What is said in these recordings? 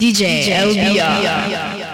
DJ, LBR. Sip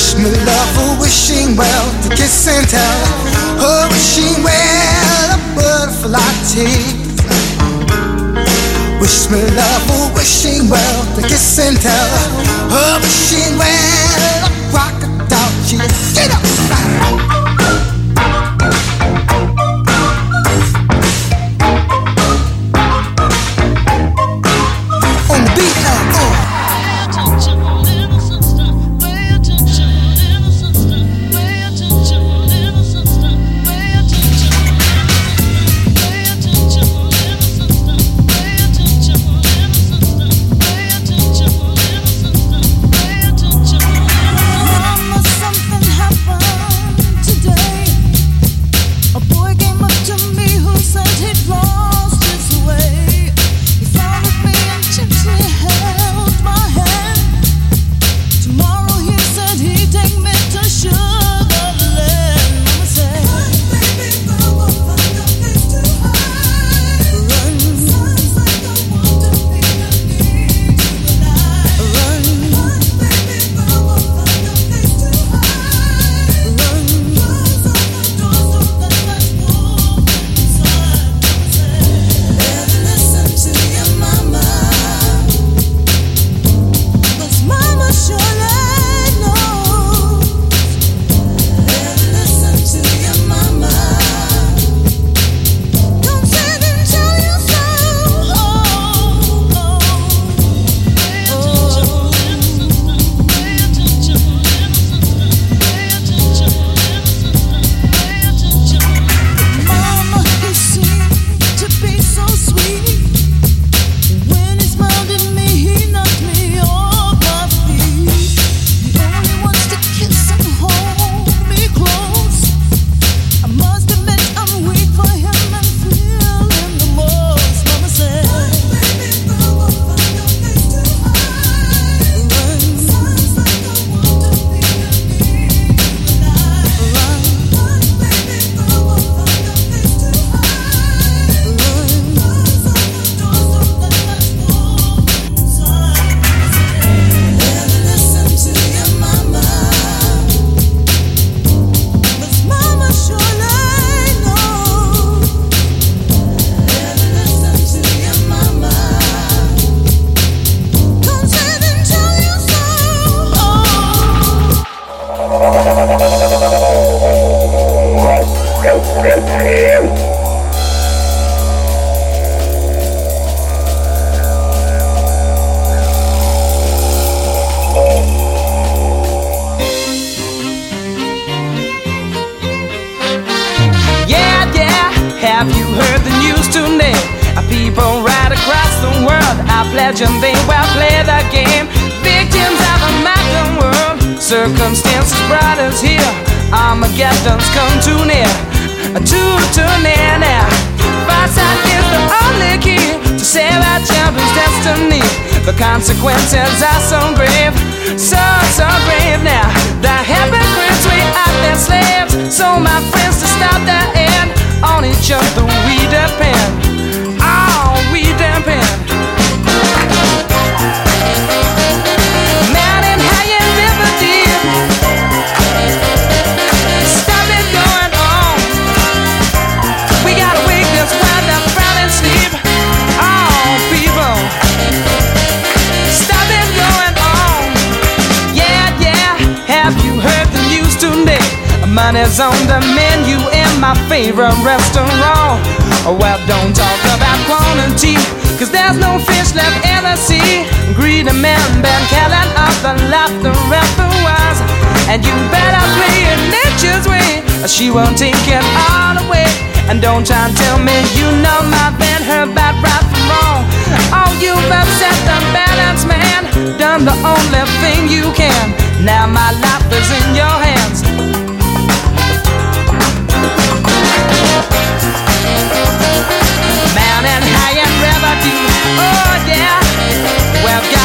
Wish me love for wishing well to kiss and tell. Oh, wishing well a butterfly tease. Wish me love for wishing well to kiss and tell. Oh, wishing well She won't take it all away. And don't try and tell me you know my band, her bad right from wrong. Oh, you've upset the balance, man. Done the only thing you can. Now my life is in your hands. man Mountain high and river. Oh yeah. Well.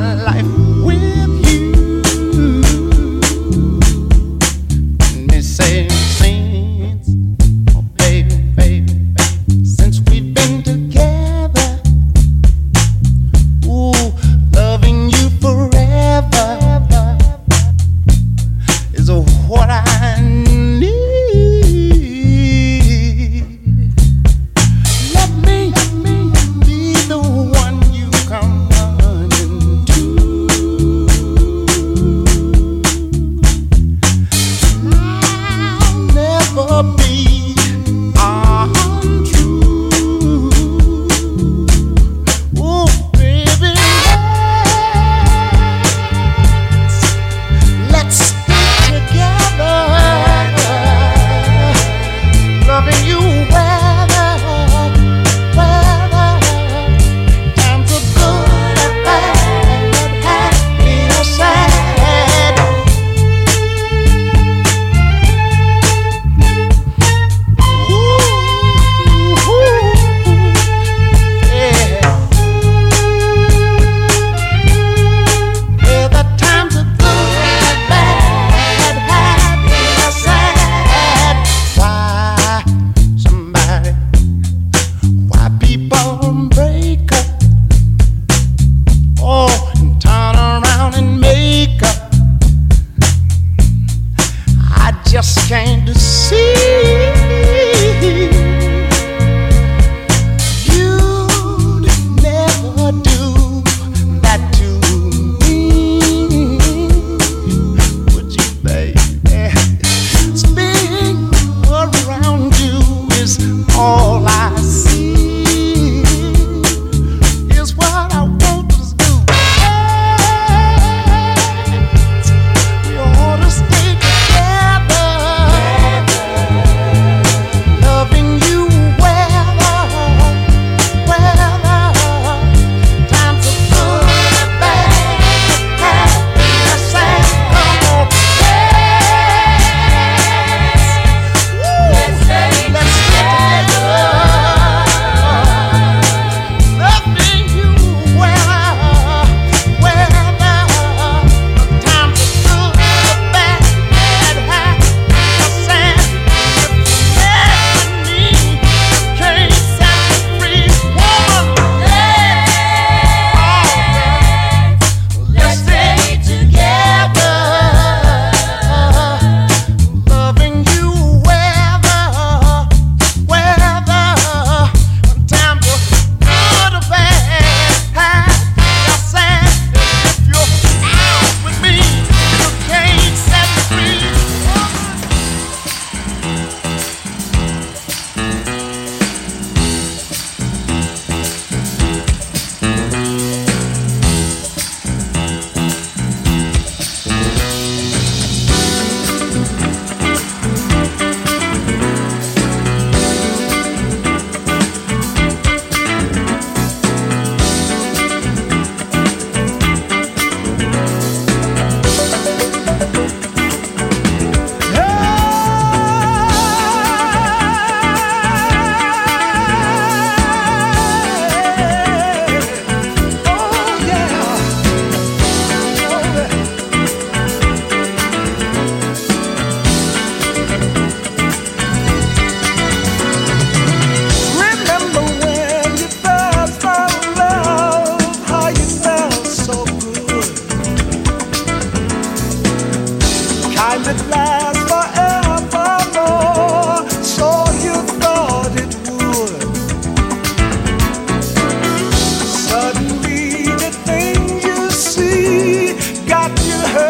my life. hurt.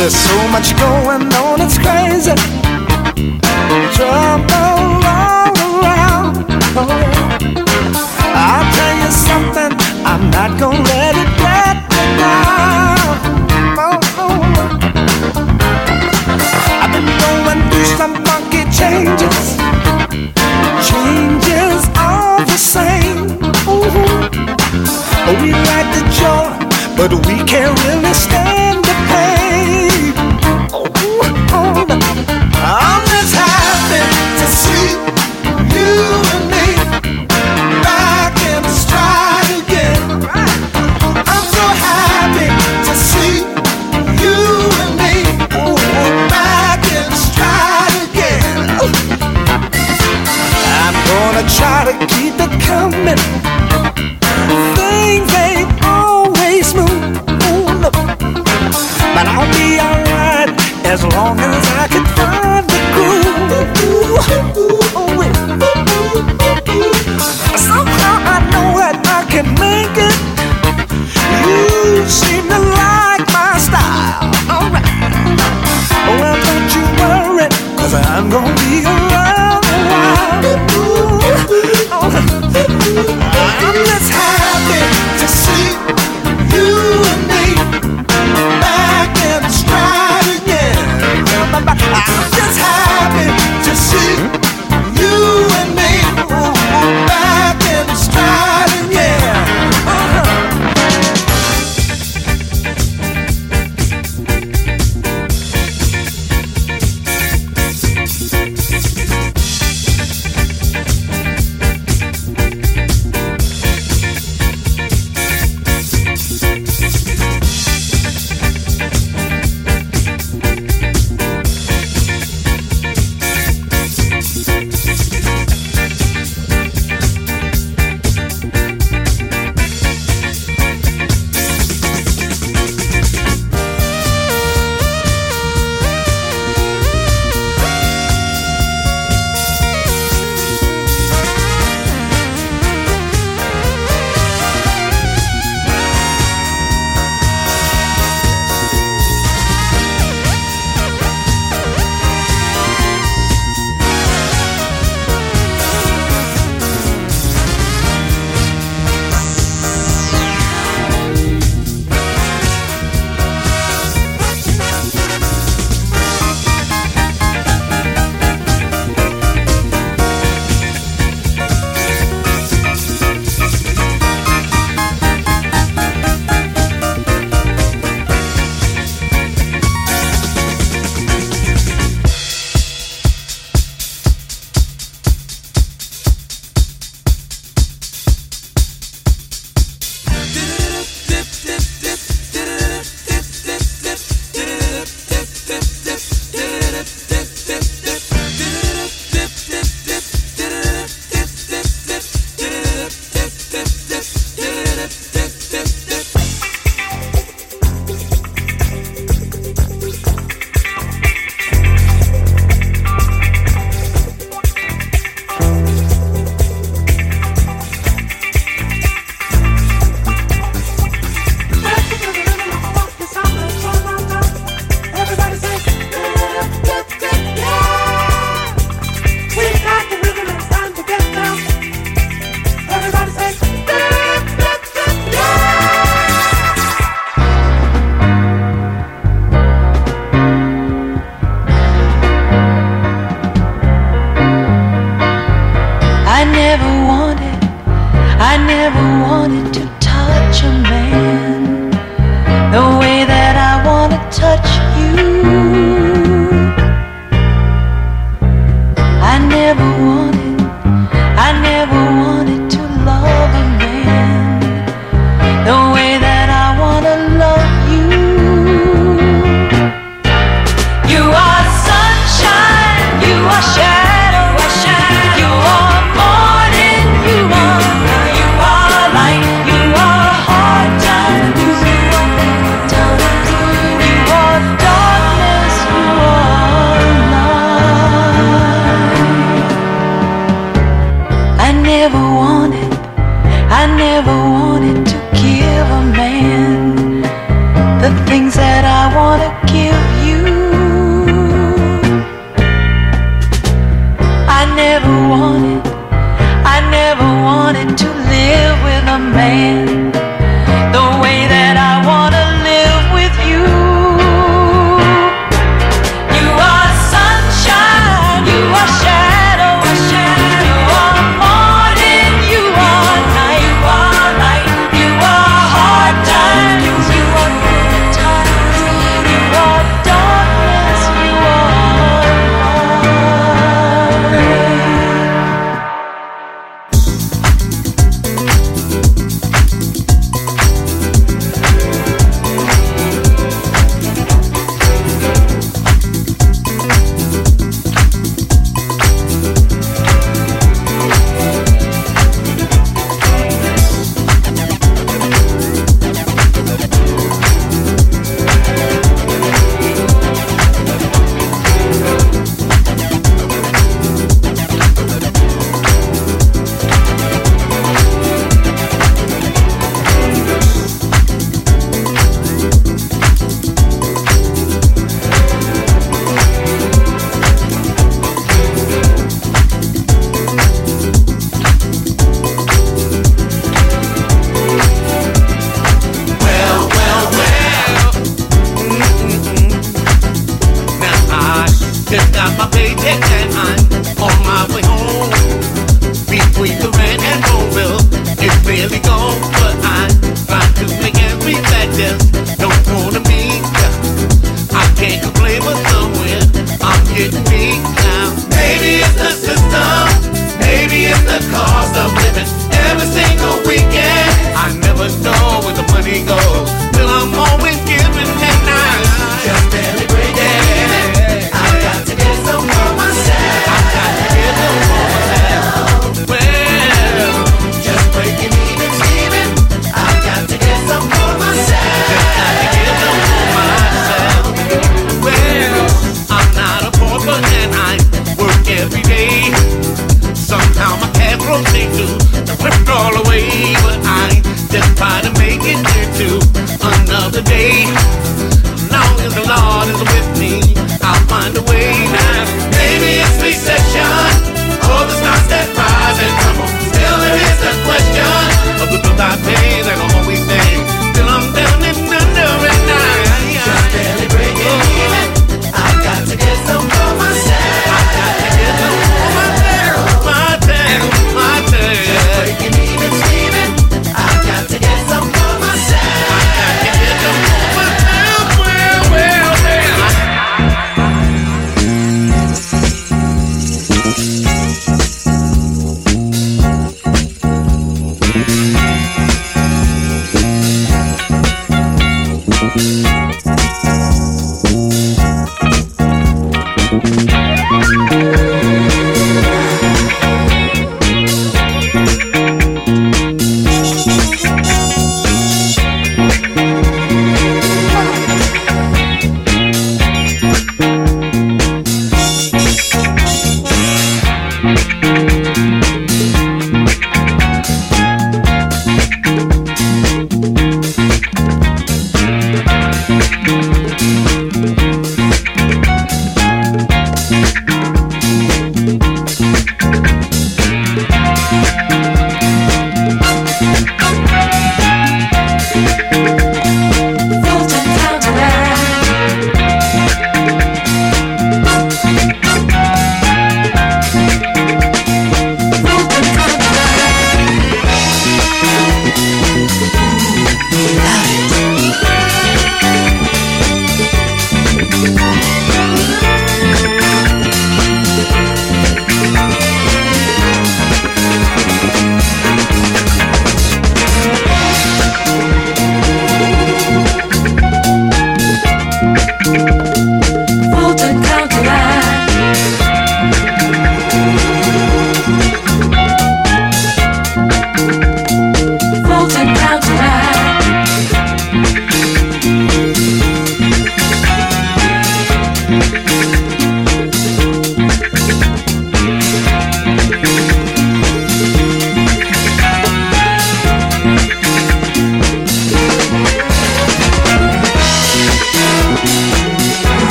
There's so much going on, it's crazy. Trouble all around. Oh. I'll tell you something, I'm not gonna let it get me down. Oh. I've been going through some funky changes, changes all the same. Ooh. We like the joy, but we can't really.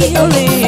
feeling